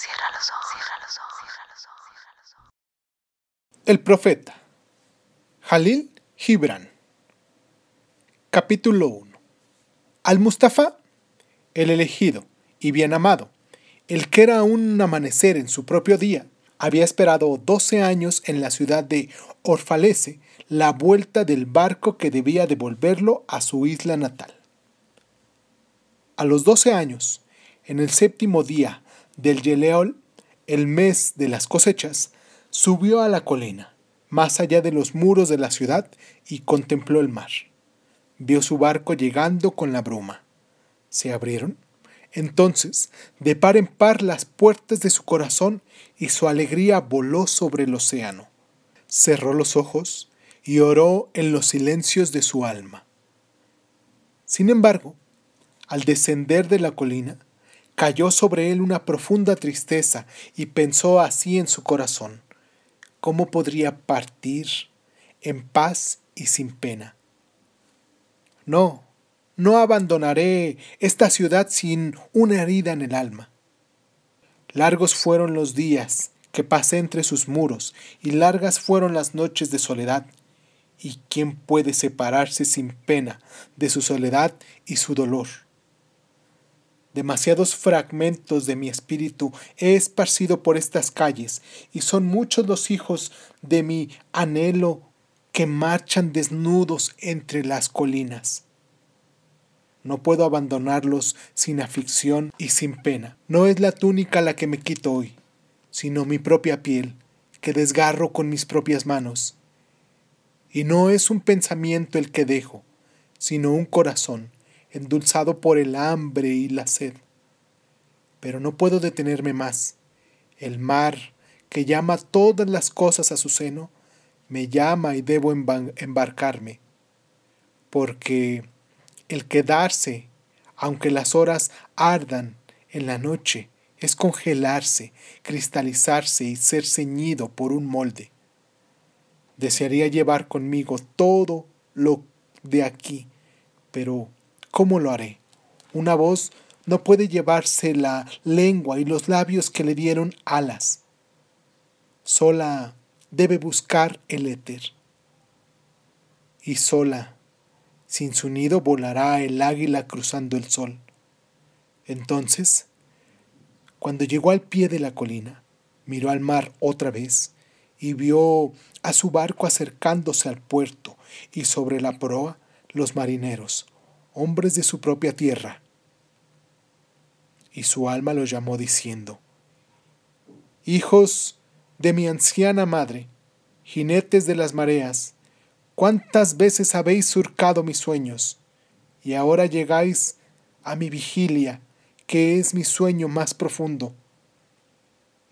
Cierra los ojos, cierra. El profeta. Jalil Gibran. Capítulo 1. Al-Mustafa, el elegido y bien amado, el que era un amanecer en su propio día, había esperado 12 años en la ciudad de Orfalese la vuelta del barco que debía devolverlo a su isla natal. A los 12 años, en el séptimo día del Yeleol, el mes de las cosechas, subió a la colina, más allá de los muros de la ciudad, y contempló el mar. Vio su barco llegando con la bruma. Se abrieron entonces, de par en par las puertas de su corazón y su alegría voló sobre el océano. Cerró los ojos y oró en los silencios de su alma. Sin embargo, al descender de la colina, cayó sobre él una profunda tristeza y pensó así en su corazón, ¿cómo podría partir en paz y sin pena? No, no abandonaré esta ciudad sin una herida en el alma. Largos fueron los días que pasé entre sus muros, y largas fueron las noches de soledad. ¿Y quién puede separarse sin pena de su soledad y su dolor? Demasiados fragmentos de mi espíritu he esparcido por estas calles, y son muchos los hijos de mi anhelo que marchan desnudos entre las colinas. No puedo abandonarlos sin aflicción y sin pena. No es la túnica la que me quito hoy, sino mi propia piel, que desgarro con mis propias manos. Y no es un pensamiento el que dejo, sino un corazón, endulzado por el hambre y la sed. Pero no puedo detenerme más. El mar, que llama todas las cosas a su seno, me llama y debo embarcarme, porque el quedarse, aunque las horas ardan en la noche, es congelarse, cristalizarse y ser ceñido por un molde. Desearía llevar conmigo todo lo de aquí, pero ¿cómo lo haré? Una voz no puede llevarse la lengua y los labios que le dieron alas. Sola debe buscar el éter. Y sola sin su nido volará el águila cruzando el sol. Entonces, cuando llegó al pie de la colina, miró al mar otra vez y vio a su barco acercándose al puerto y sobre la proa los marineros, hombres de su propia tierra. Y su alma lo llamó diciendo, Hijos de mi anciana madre, jinetes de las mareas, cuántas veces habéis surcado mis sueños, y ahora llegáis a mi vigilia, que es mi sueño más profundo.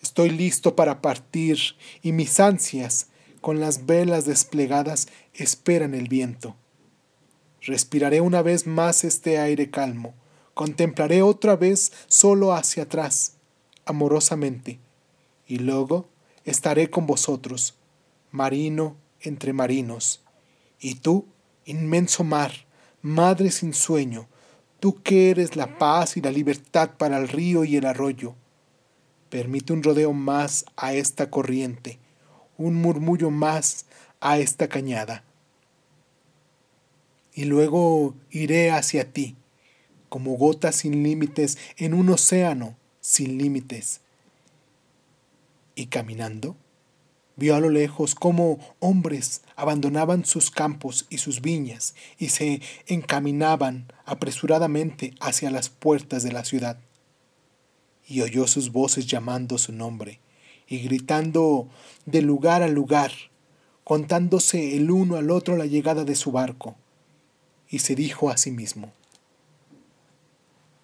Estoy listo para partir, y mis ansias, con las velas desplegadas, esperan el viento. Respiraré una vez más este aire calmo, contemplaré otra vez solo hacia atrás, amorosamente, y luego estaré con vosotros, marino entre marinos. Y tú, inmenso mar, madre sin sueño, tú que eres la paz y la libertad para el río y el arroyo, permite un rodeo más a esta corriente, un murmullo más a esta cañada. Y luego iré hacia ti, como gotas sin límites en un océano sin límites. Y caminando, Vio a lo lejos cómo hombres abandonaban sus campos y sus viñas y se encaminaban apresuradamente hacia las puertas de la ciudad. Y oyó sus voces llamando su nombre y gritando de lugar a lugar, contándose el uno al otro la llegada de su barco. Y se dijo a sí mismo,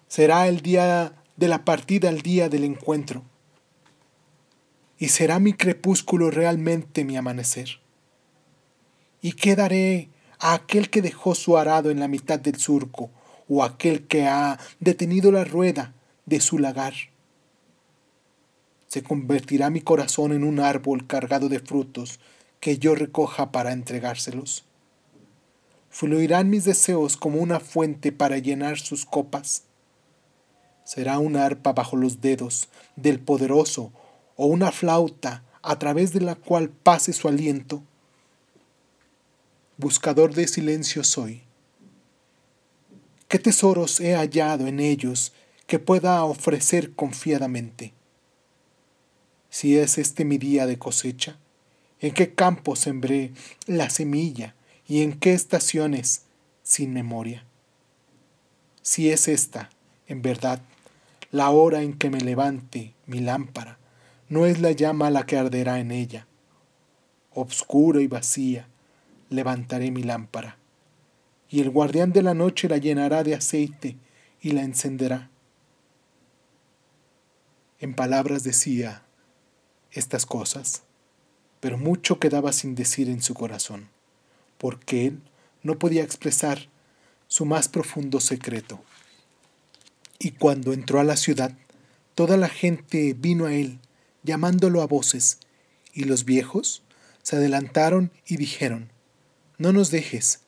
será el día de la partida el día del encuentro y será mi crepúsculo realmente mi amanecer. ¿Y qué daré a aquel que dejó su arado en la mitad del surco o aquel que ha detenido la rueda de su lagar? Se convertirá mi corazón en un árbol cargado de frutos que yo recoja para entregárselos. Fluirán mis deseos como una fuente para llenar sus copas. será una arpa bajo los dedos del poderoso o una flauta a través de la cual pase su aliento. Buscador de silencio soy. ¿Qué tesoros he hallado en ellos que pueda ofrecer confiadamente? Si es este mi día de cosecha, ¿en qué campo sembré la semilla y en qué estaciones sin memoria? Si es esta, en verdad, la hora en que me levante mi lámpara, no es la llama la que arderá en ella. Obscura y vacía, levantaré mi lámpara, y el guardián de la noche la llenará de aceite y la encenderá. En palabras decía estas cosas, pero mucho quedaba sin decir en su corazón, porque él no podía expresar su más profundo secreto. Y cuando entró a la ciudad, toda la gente vino a él, llamándolo a voces, y los viejos se adelantaron y dijeron, No nos dejes.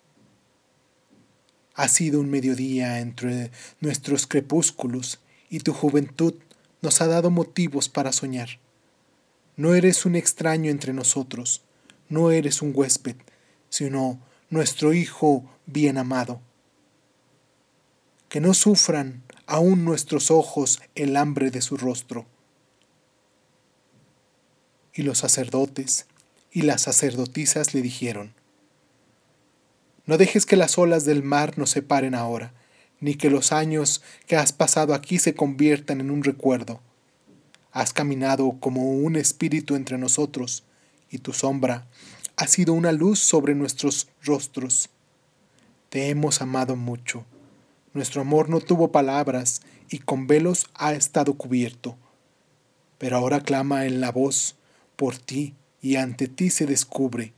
Ha sido un mediodía entre nuestros crepúsculos, y tu juventud nos ha dado motivos para soñar. No eres un extraño entre nosotros, no eres un huésped, sino nuestro Hijo bien amado. Que no sufran aún nuestros ojos el hambre de su rostro. Y los sacerdotes y las sacerdotisas le dijeron, No dejes que las olas del mar nos separen ahora, ni que los años que has pasado aquí se conviertan en un recuerdo. Has caminado como un espíritu entre nosotros, y tu sombra ha sido una luz sobre nuestros rostros. Te hemos amado mucho nuestro amor no tuvo palabras y con velos ha estado cubierto. Pero ahora clama en la voz por ti y ante ti se descubre.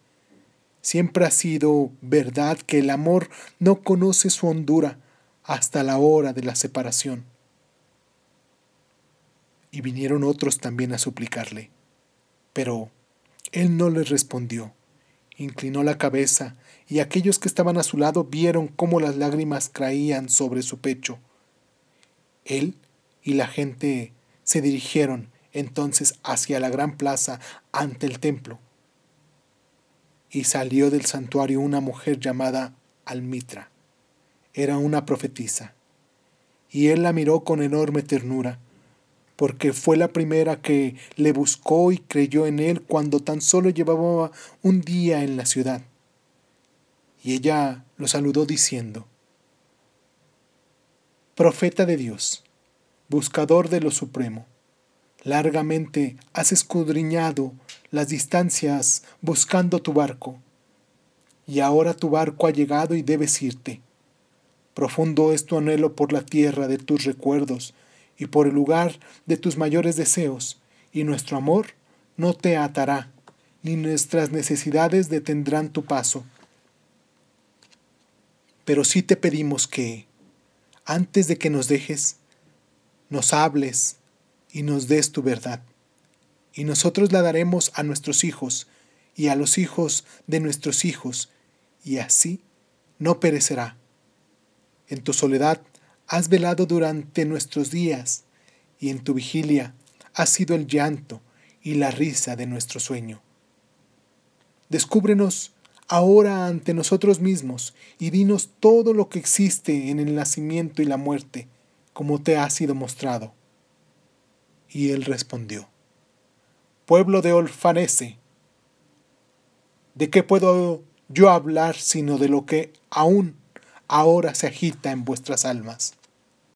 Siempre ha sido verdad que el amor no conoce su hondura hasta la hora de la separación. Y vinieron otros también a suplicarle. Pero él no les respondió. Inclinó la cabeza y aquellos que estaban a su lado vieron cómo las lágrimas caían sobre su pecho. Él y la gente se dirigieron entonces hacia la gran plaza ante el templo. Y salió del santuario una mujer llamada Almitra. Era una profetisa. Y él la miró con enorme ternura, porque fue la primera que le buscó y creyó en él cuando tan solo llevaba un día en la ciudad. Y ella lo saludó diciendo, Profeta de Dios, buscador de lo supremo, largamente has escudriñado las distancias buscando tu barco, y ahora tu barco ha llegado y debes irte. Profundo es tu anhelo por la tierra de tus recuerdos y por el lugar de tus mayores deseos, y nuestro amor no te atará, ni nuestras necesidades detendrán tu paso pero sí te pedimos que, antes de que nos dejes, nos hables y nos des tu verdad. Y nosotros la daremos a nuestros hijos y a los hijos de nuestros hijos, y así no perecerá. En tu soledad has velado durante nuestros días, y en tu vigilia ha sido el llanto y la risa de nuestro sueño. Descúbrenos ahora ante nosotros mismos y dinos todo lo que existe en el nacimiento y la muerte, como te ha sido mostrado. Y él respondió, Pueblo de Olfanese, ¿de qué puedo yo hablar sino de lo que aún ahora se agita en vuestras almas?